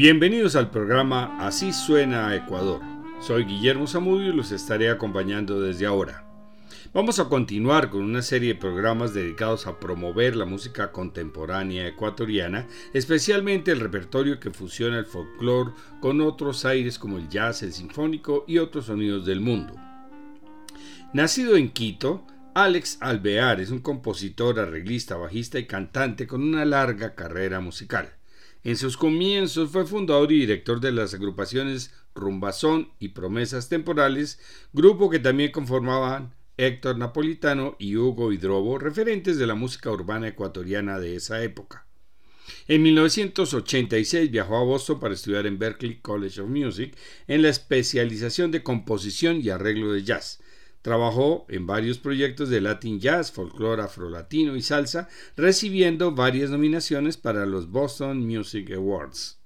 Bienvenidos al programa Así suena Ecuador. Soy Guillermo Zamudio y los estaré acompañando desde ahora. Vamos a continuar con una serie de programas dedicados a promover la música contemporánea ecuatoriana, especialmente el repertorio que fusiona el folclore con otros aires como el jazz, el sinfónico y otros sonidos del mundo. Nacido en Quito, Alex Alvear es un compositor, arreglista, bajista y cantante con una larga carrera musical. En sus comienzos fue fundador y director de las agrupaciones Rumbazón y Promesas Temporales, grupo que también conformaban Héctor Napolitano y Hugo Hidrobo, referentes de la música urbana ecuatoriana de esa época. En 1986 viajó a Boston para estudiar en Berklee College of Music en la especialización de composición y arreglo de jazz. Trabajó en varios proyectos de Latin Jazz, folclore afrolatino y salsa, recibiendo varias nominaciones para los Boston Music Awards.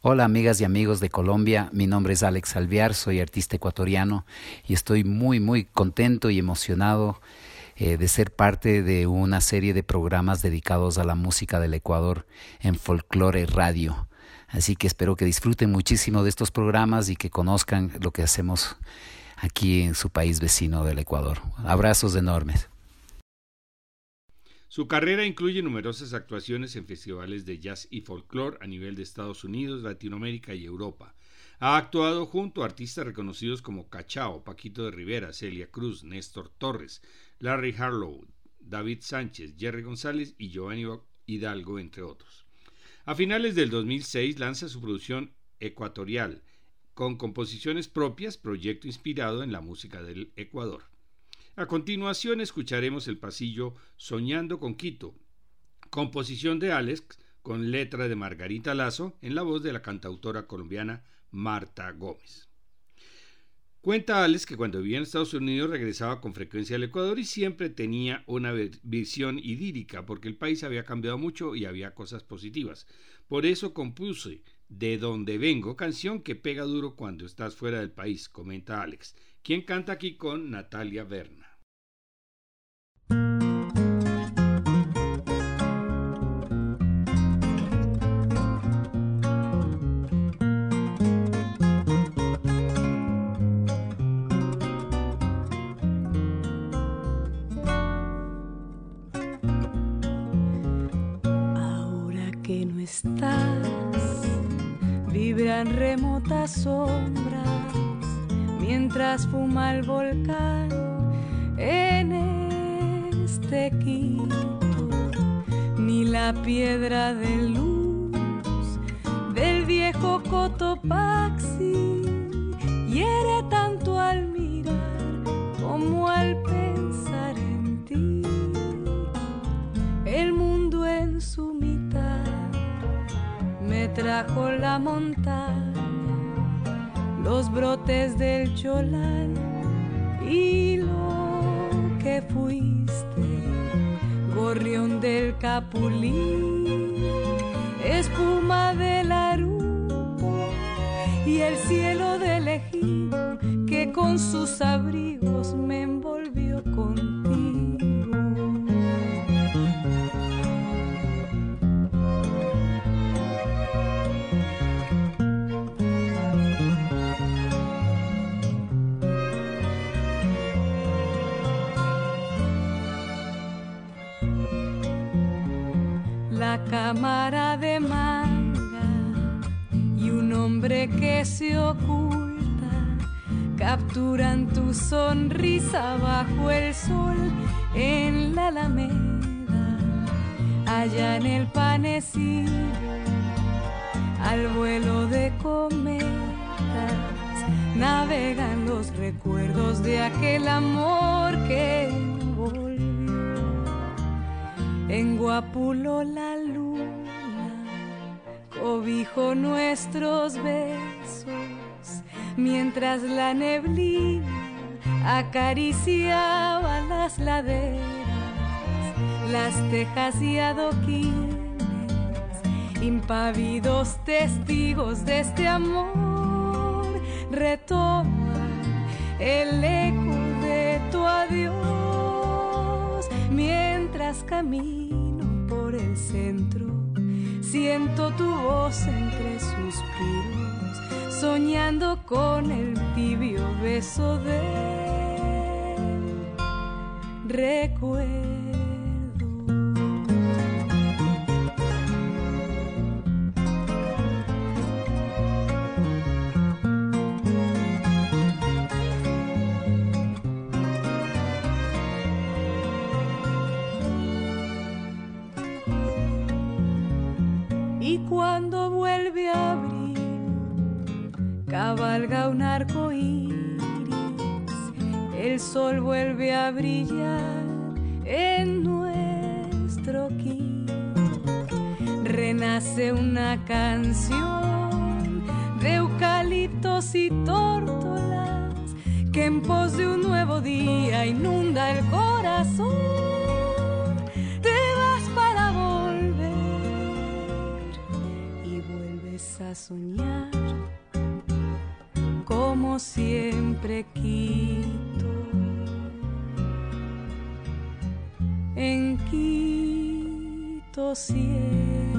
Hola amigas y amigos de Colombia, mi nombre es Alex Alviar, soy artista ecuatoriano y estoy muy muy contento y emocionado eh, de ser parte de una serie de programas dedicados a la música del Ecuador en Folklore Radio. Así que espero que disfruten muchísimo de estos programas y que conozcan lo que hacemos aquí en su país vecino del Ecuador. Abrazos enormes. Su carrera incluye numerosas actuaciones en festivales de jazz y folclore a nivel de Estados Unidos, Latinoamérica y Europa. Ha actuado junto a artistas reconocidos como Cachao, Paquito de Rivera, Celia Cruz, Néstor Torres, Larry Harlow, David Sánchez, Jerry González y Giovanni Hidalgo, entre otros. A finales del 2006 lanza su producción Ecuatorial, con composiciones propias, proyecto inspirado en la música del Ecuador. A continuación escucharemos el pasillo Soñando con Quito, composición de Alex con letra de Margarita Lazo en la voz de la cantautora colombiana Marta Gómez. Cuenta Alex que cuando vivía en Estados Unidos regresaba con frecuencia al Ecuador y siempre tenía una visión idílica porque el país había cambiado mucho y había cosas positivas. Por eso compuse De donde vengo, canción que pega duro cuando estás fuera del país, comenta Alex, quien canta aquí con Natalia Berna. Mientras fuma el volcán en este Quito, ni la piedra de luz del viejo Cotopaxi hiere tanto al mirar como al pensar en ti. El mundo en su mitad me trajo la montaña los brotes del cholal y lo que fuiste, gorrión del capulí, espuma del arupo y el cielo del ejío que con sus abrigos me envolvió contigo. Cámara de manga y un hombre que se oculta capturan tu sonrisa bajo el sol en la alameda, allá en el panecillo, al vuelo de cometas, navegan los recuerdos de aquel amor que en Guapulo la luna cobijo nuestros besos mientras la neblina acariciaba las laderas, las tejas y adoquines, impávidos testigos de este amor, retoman el eco de tu adiós mientras camino por el centro Siento tu voz entre suspiros, soñando con el tibio beso de recuerdo. Cabalga un arco iris, el sol vuelve a brillar en nuestro kit. Renace una canción de eucaliptos y tórtolas que en pos de un nuevo día inunda el corazón soñar como siempre quito en Quito siempre.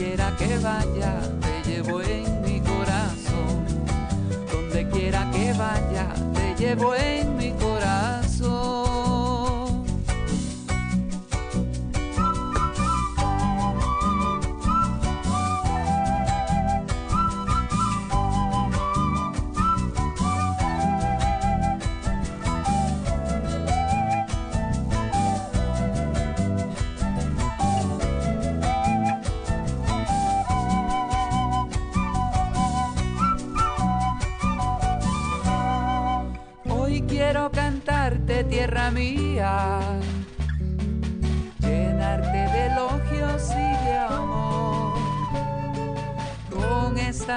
Tierra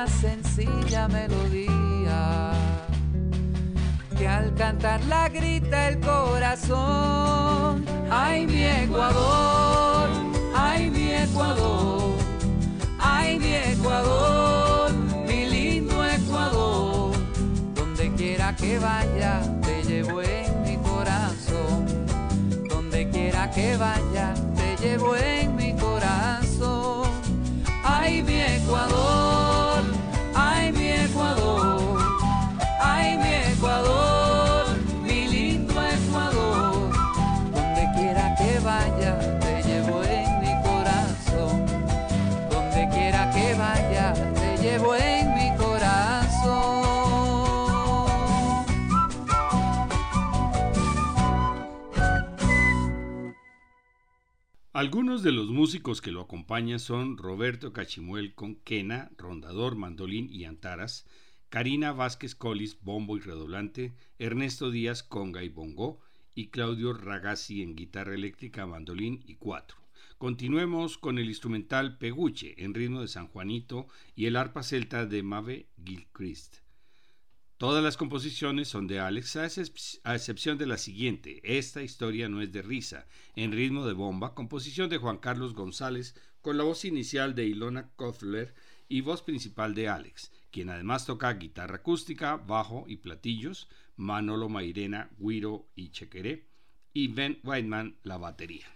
sencilla melodía que al cantar la grita el corazón. Ay mi Ecuador, ay mi Ecuador, ay mi Ecuador, mi lindo Ecuador, donde quiera que vaya te llevo en que vaya, te llevo en mi Algunos de los músicos que lo acompañan son Roberto Cachimuel con quena, rondador, mandolín y antaras, Karina Vázquez Colis, bombo y redoblante, Ernesto Díaz, conga y bongo, y Claudio Ragazzi en guitarra eléctrica, mandolín y cuatro. Continuemos con el instrumental Peguche en ritmo de San Juanito y el arpa celta de Mave Gilchrist. Todas las composiciones son de Alex, a excepción de la siguiente. Esta historia no es de risa, en ritmo de bomba, composición de Juan Carlos González, con la voz inicial de Ilona Kofler y voz principal de Alex, quien además toca guitarra acústica, bajo y platillos, Manolo Mairena, guiro y chequeré, y Ben Whiteman la batería.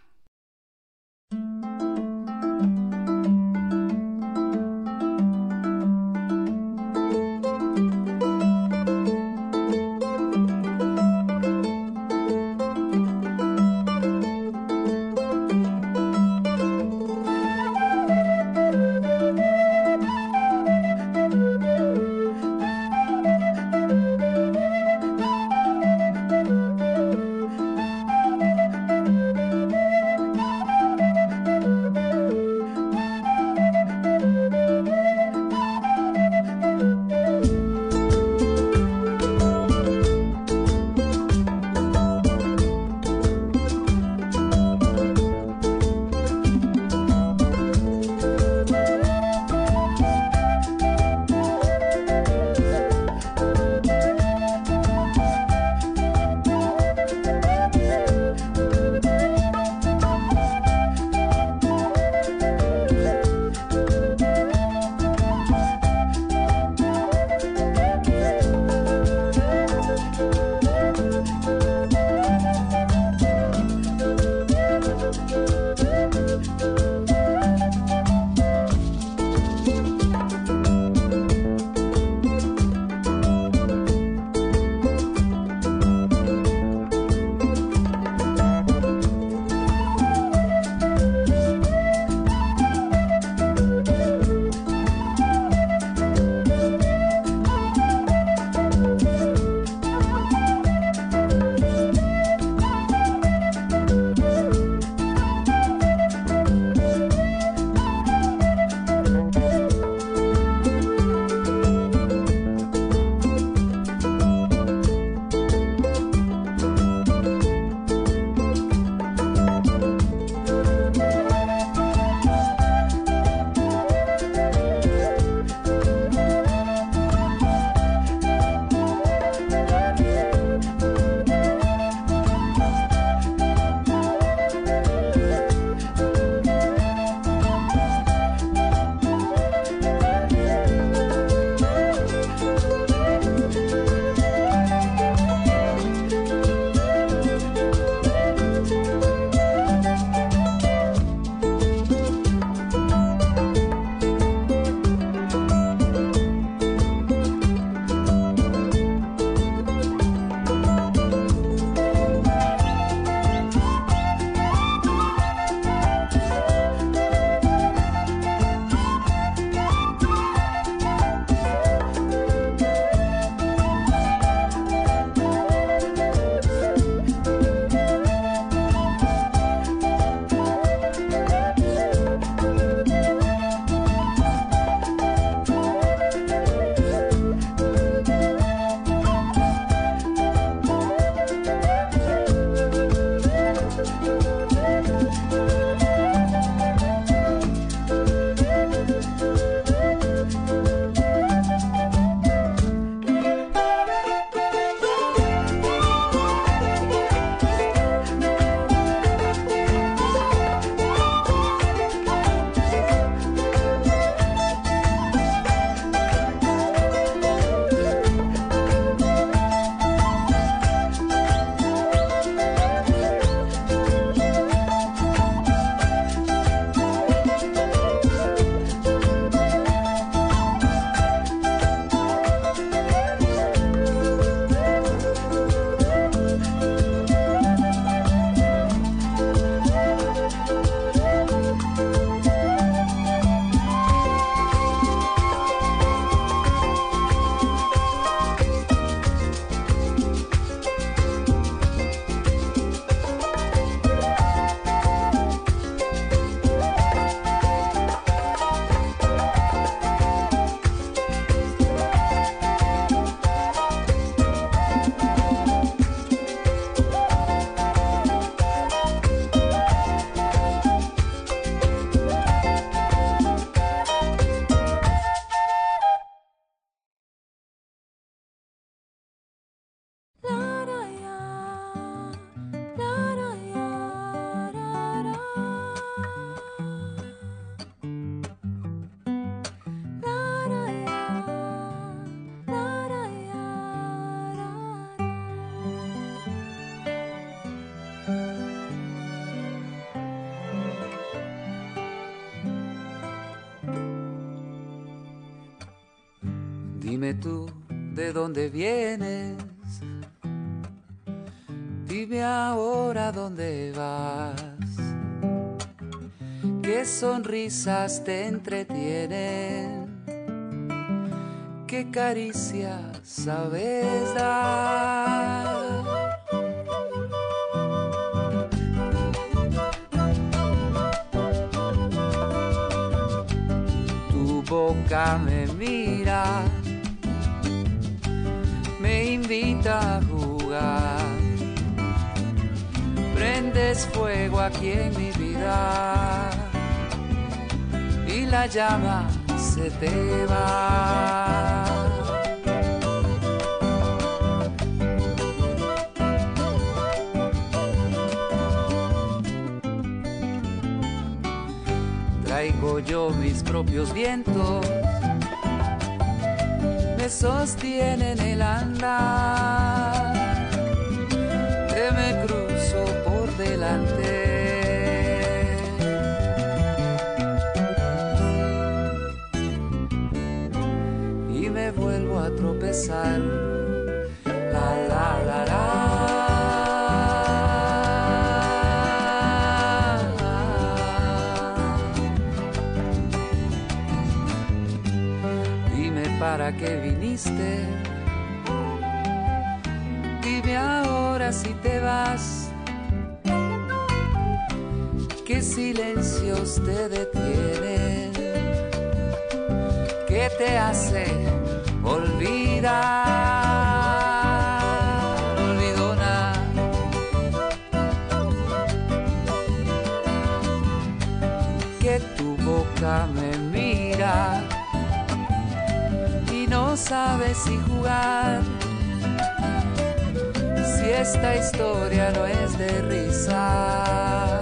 Dime tú de dónde vienes. Dime ahora dónde vas. Qué sonrisas te entretienen. Qué caricias sabes dar. Fuego aquí en mi vida. Y la llama se te va. Traigo yo mis propios vientos. Sostienen el andar, que me cruzo delante. Y me vuelvo a tropezar. La la la la. para qué viniste. Dime ahora si te vas. ¿Qué silencios te detienen? ¿Qué te hace olvidar? Olvidona. Que tu boca me mira no sabes si jugar. Si esta historia no es de risa.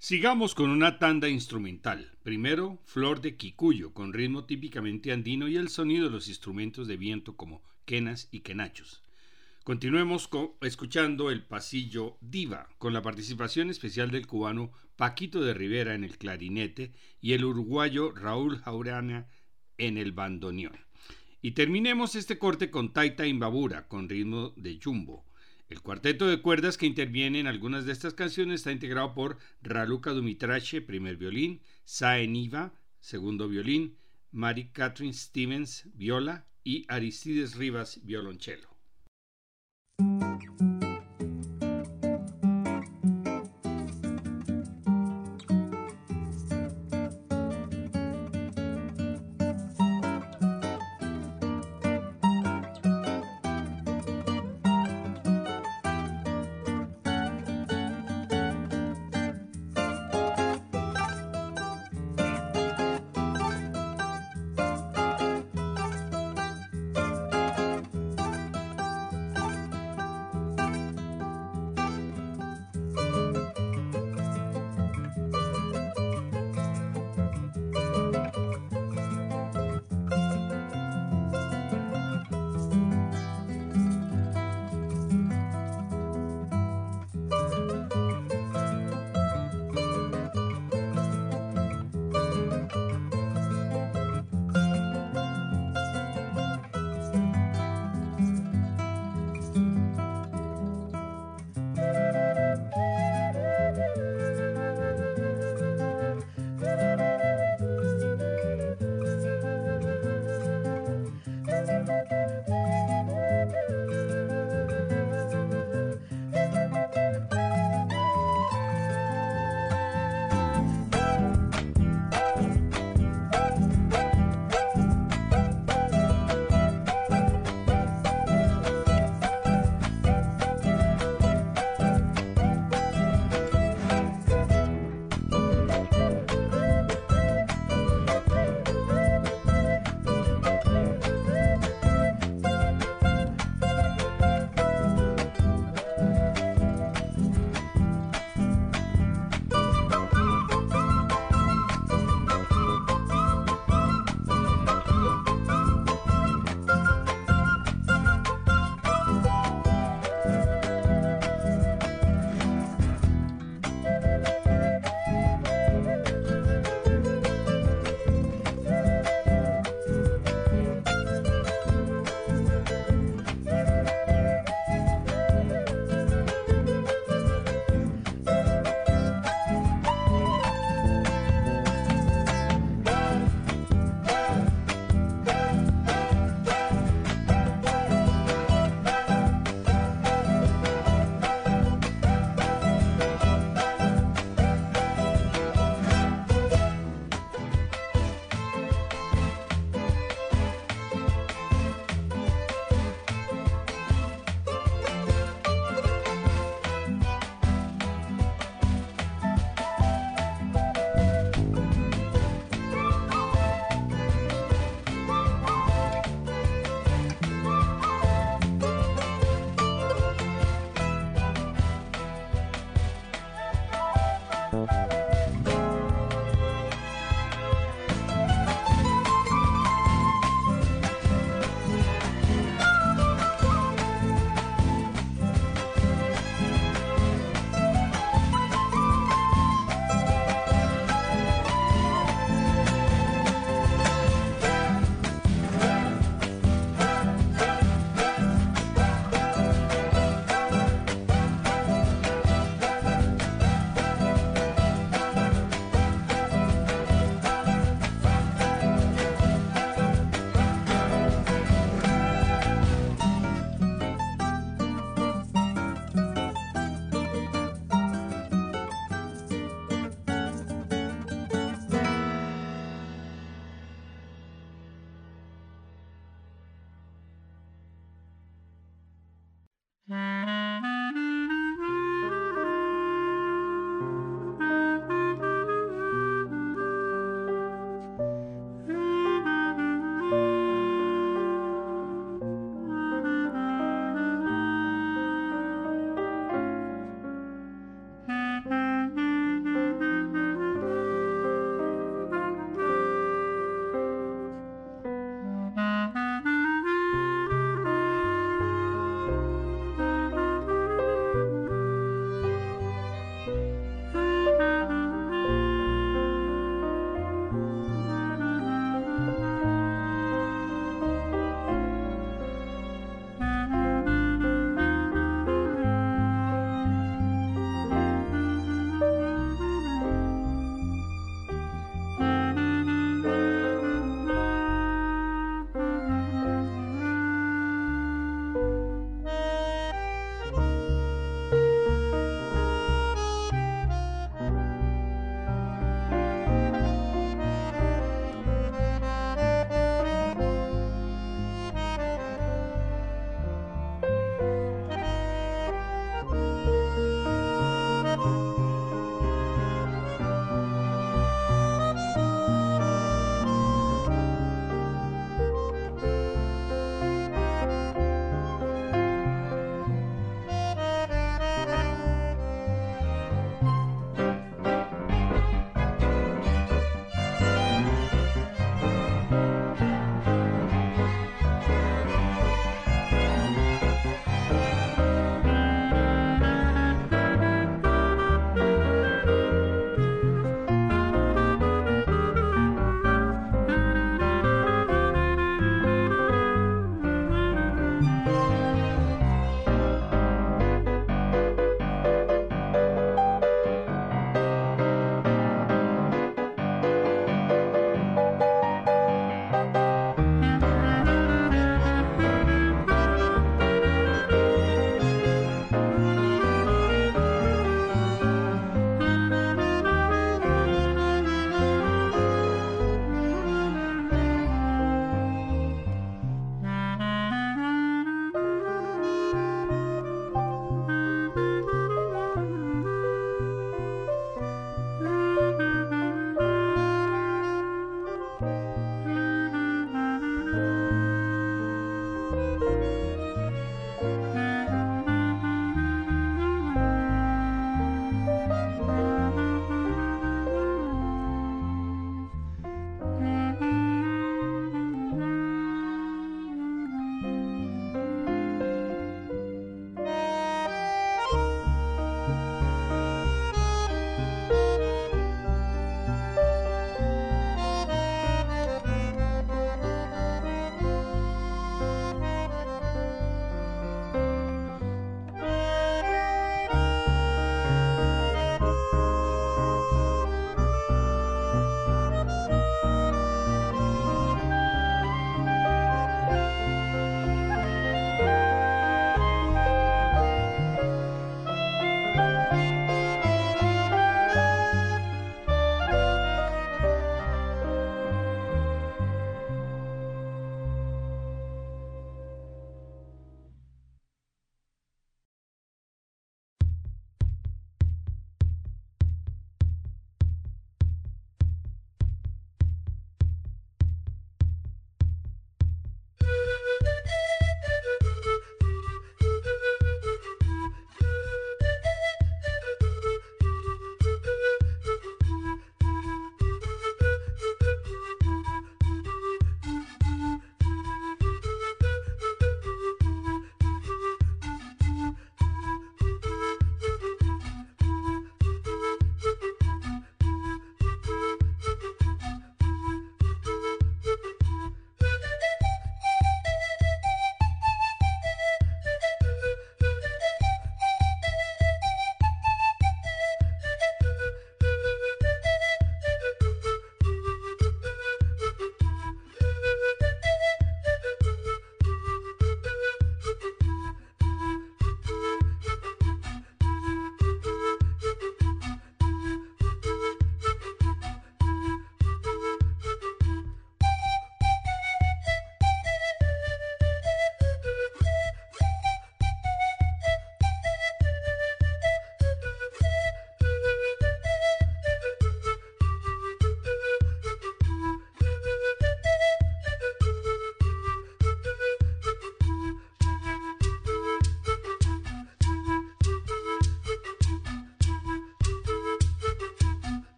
Sigamos con una tanda instrumental. Primero, Flor de Kikuyo, con ritmo típicamente andino y el sonido de los instrumentos de viento como quenas y quenachos. Continuemos escuchando el pasillo Diva, con la participación especial del cubano Paquito de Rivera en el clarinete y el uruguayo Raúl Jaurana en el bandoneón. Y terminemos este corte con Taita Imbabura, con ritmo de jumbo. El cuarteto de cuerdas que interviene en algunas de estas canciones está integrado por Raluca Dumitrache, primer violín, Sae Niva, segundo violín, Mary Catherine Stevens, viola y Aristides Rivas, violonchelo.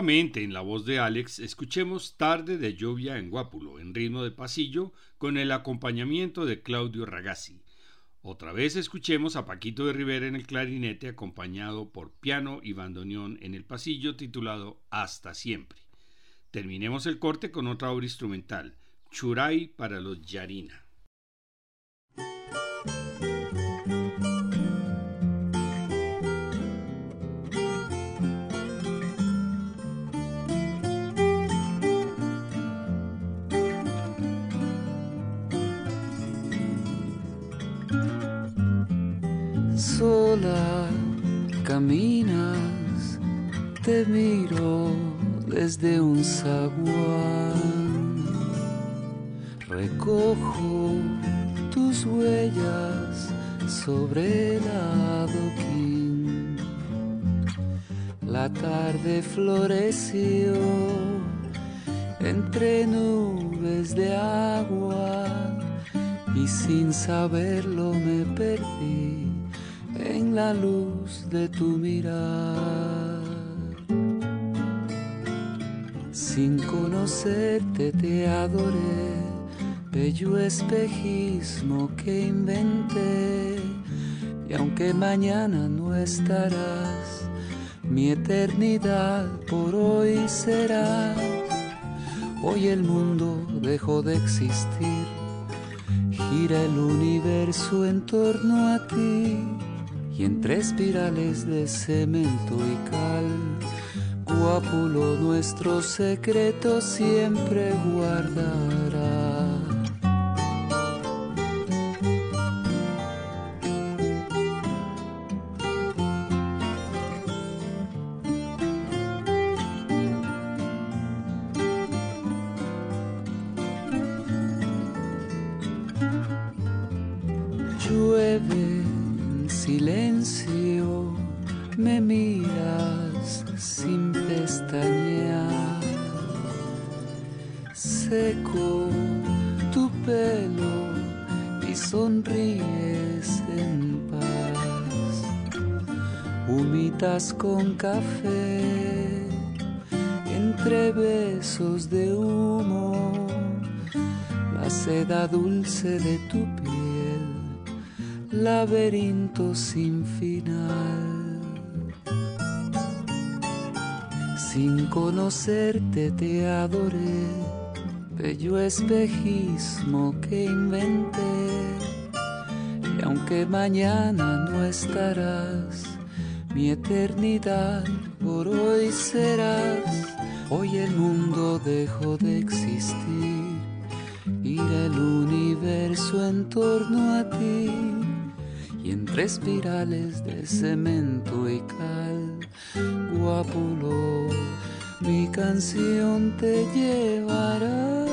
Nuevamente en la voz de Alex escuchemos Tarde de lluvia en Guápulo en ritmo de pasillo con el acompañamiento de Claudio Ragazzi. Otra vez escuchemos a Paquito de Rivera en el clarinete acompañado por piano y bandoneón en el pasillo titulado Hasta siempre. Terminemos el corte con otra obra instrumental, Churay para los Yarina. Sola caminas, te miro desde un zaguán. Recojo tus huellas sobre el adoquín. La tarde floreció entre nubes de agua y sin saberlo me perdí la luz de tu mirar. Sin conocerte te adoré, bello espejismo que inventé. Y aunque mañana no estarás, mi eternidad por hoy será. Hoy el mundo dejó de existir, gira el universo en torno a ti y entre espirales de cemento y cal, Guapulo nuestro secreto siempre guardará. Café, entre besos de humo, la seda dulce de tu piel, laberinto sin final. Sin conocerte te adoré, bello espejismo que inventé, y aunque mañana no estarás, mi eternidad por hoy serás. Hoy el mundo dejó de existir, irá el universo en torno a ti. Y entre espirales de cemento y cal, guapulo, mi canción te llevará.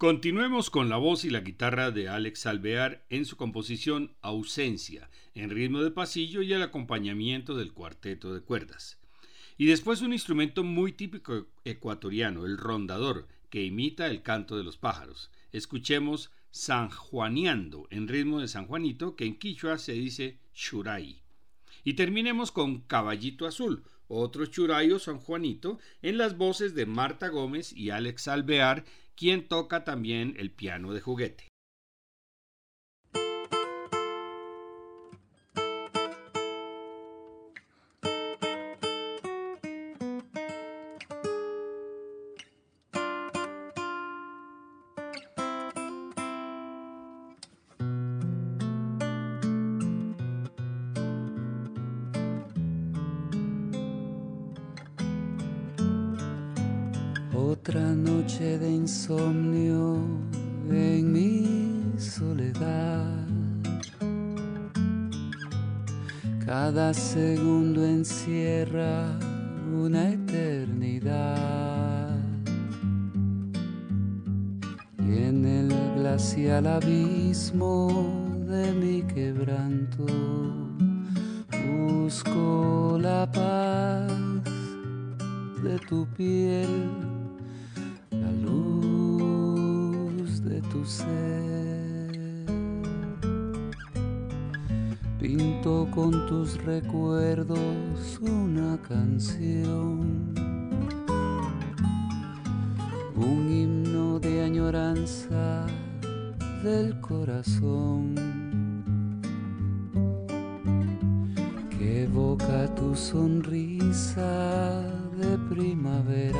Continuemos con la voz y la guitarra de Alex Alvear en su composición Ausencia, en ritmo de pasillo y el acompañamiento del cuarteto de cuerdas. Y después un instrumento muy típico ecuatoriano, el rondador, que imita el canto de los pájaros. Escuchemos San Juaniando, en ritmo de San Juanito, que en quichua se dice Shurai. Y terminemos con Caballito Azul, otro Churay o San Juanito, en las voces de Marta Gómez y Alex Alvear, quien toca también el piano de juguete. Segundo encierra una eternidad. Y en el hacia el abismo de mi quebranto. Busco la paz de tu piel, la luz de tu ser. Pinto con tus recuerdos una canción, un himno de añoranza del corazón. Que evoca tu sonrisa de primaveras,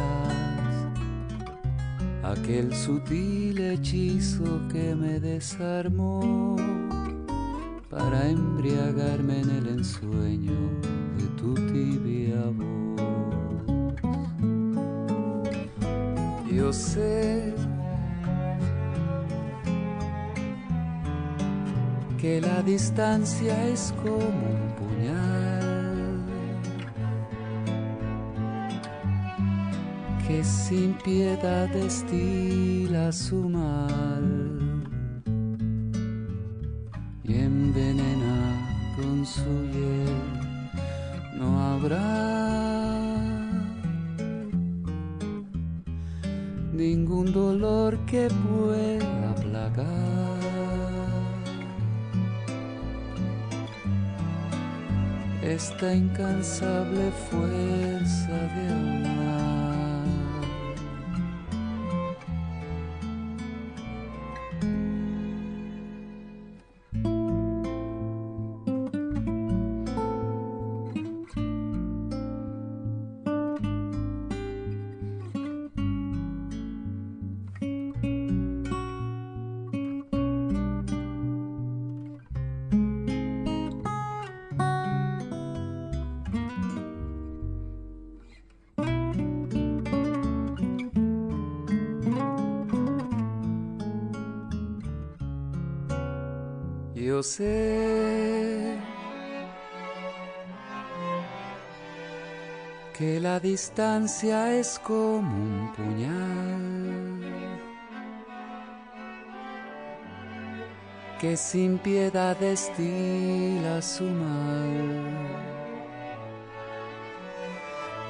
aquel sutil hechizo que me desarmó para embriagarme en el ensueño de tu tibia voz. Yo sé que la distancia es como un puñal que sin piedad destila su mal No habrá ningún dolor que pueda plagar esta incansable fuerza de amar. Sé. Que la distancia es como un puñal. Que sin piedad destila su mal.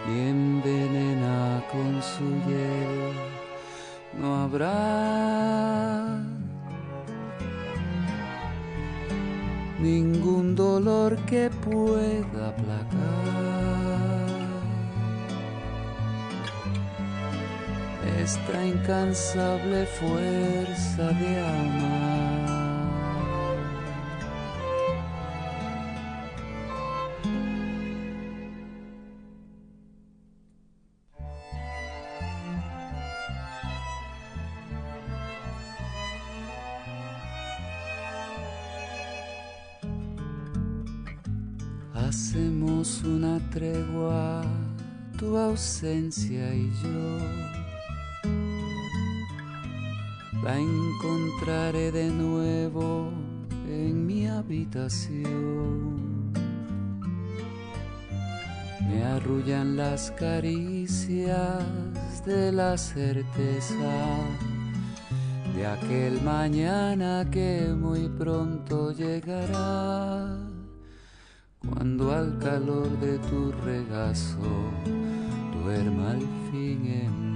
Y envenena con su hiel. No habrá ningún dolor que pueda aplacar esta incansable fuerza de amar. Ausencia y yo. La encontraré de nuevo en mi habitación. Me arrullan las caricias de la certeza de aquel mañana que muy pronto llegará cuando al calor de tu regazo duerma al fin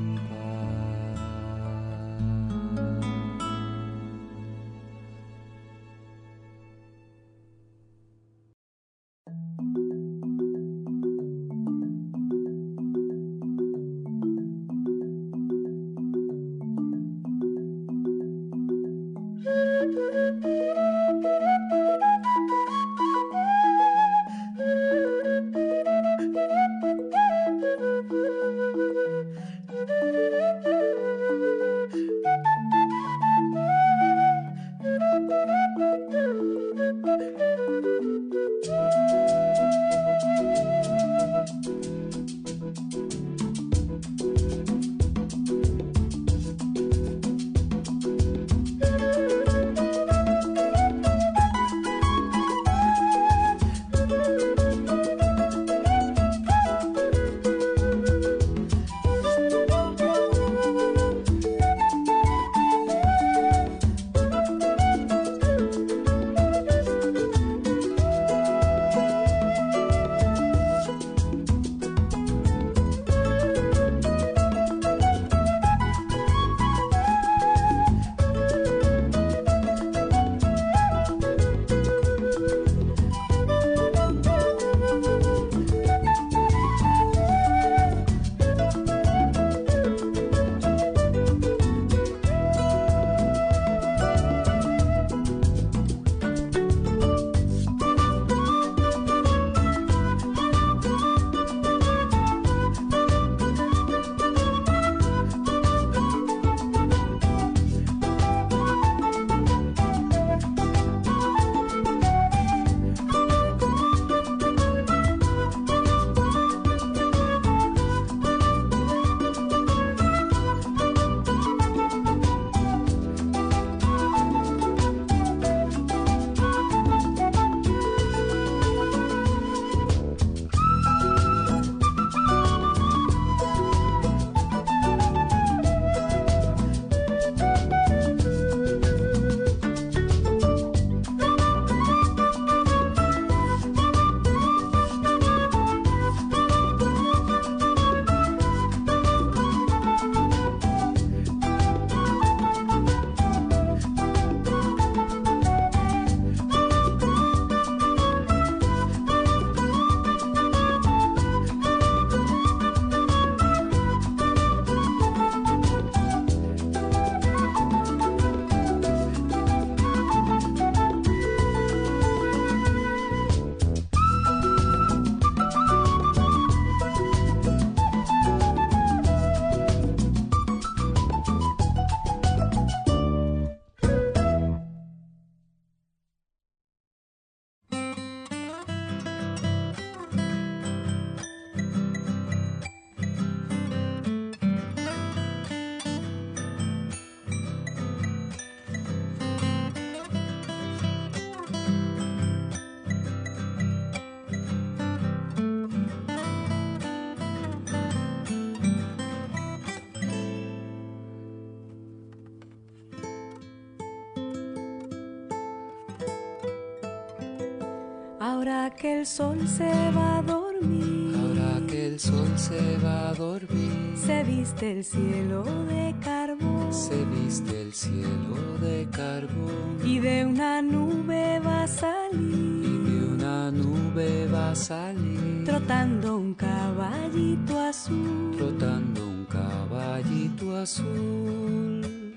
Ahora que el sol se va a dormir. Ahora que el sol se va a dormir. Se viste el cielo de carbón. Se viste el cielo de carbón. Y de una nube va a salir. Y de una nube va a salir. Trotando un caballito azul. Trotando un caballito azul.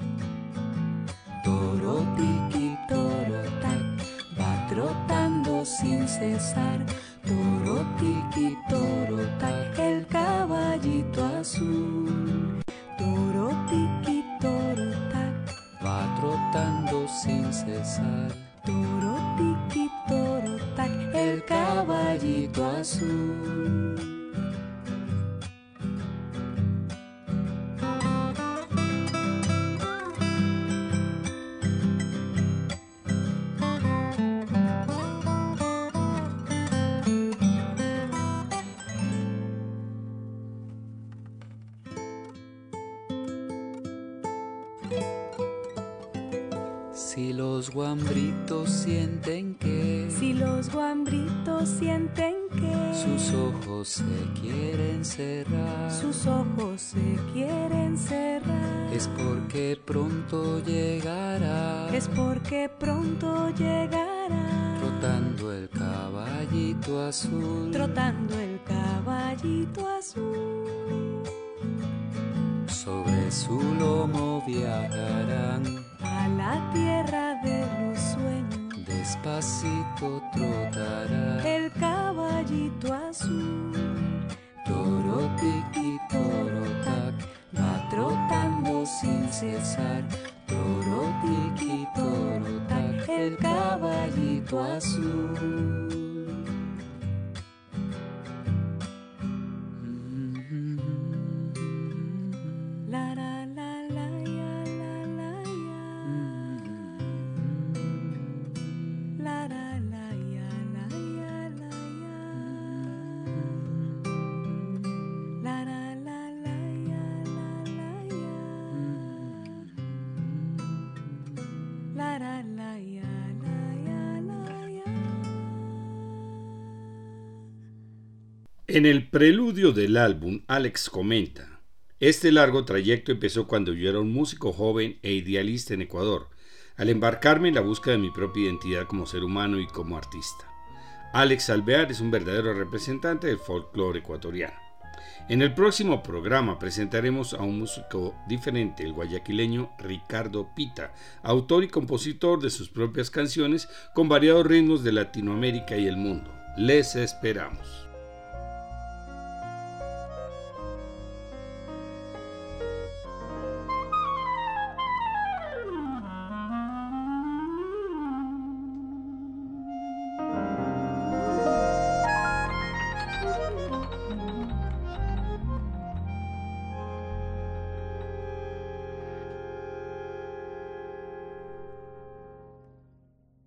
Toro cesar. Toro caballito azul, trotando el caballito azul. Sobre su lomo viajarán a la tierra de los sueños. Despacito trotará el caballito azul. Toro tiqui, toro tac, va trotando sin cesar. Toro tiqui, toro tac, el caballito azul. En el preludio del álbum, Alex comenta, este largo trayecto empezó cuando yo era un músico joven e idealista en Ecuador, al embarcarme en la búsqueda de mi propia identidad como ser humano y como artista. Alex Alvear es un verdadero representante del folclore ecuatoriano. En el próximo programa presentaremos a un músico diferente, el guayaquileño Ricardo Pita, autor y compositor de sus propias canciones con variados ritmos de Latinoamérica y el mundo. Les esperamos.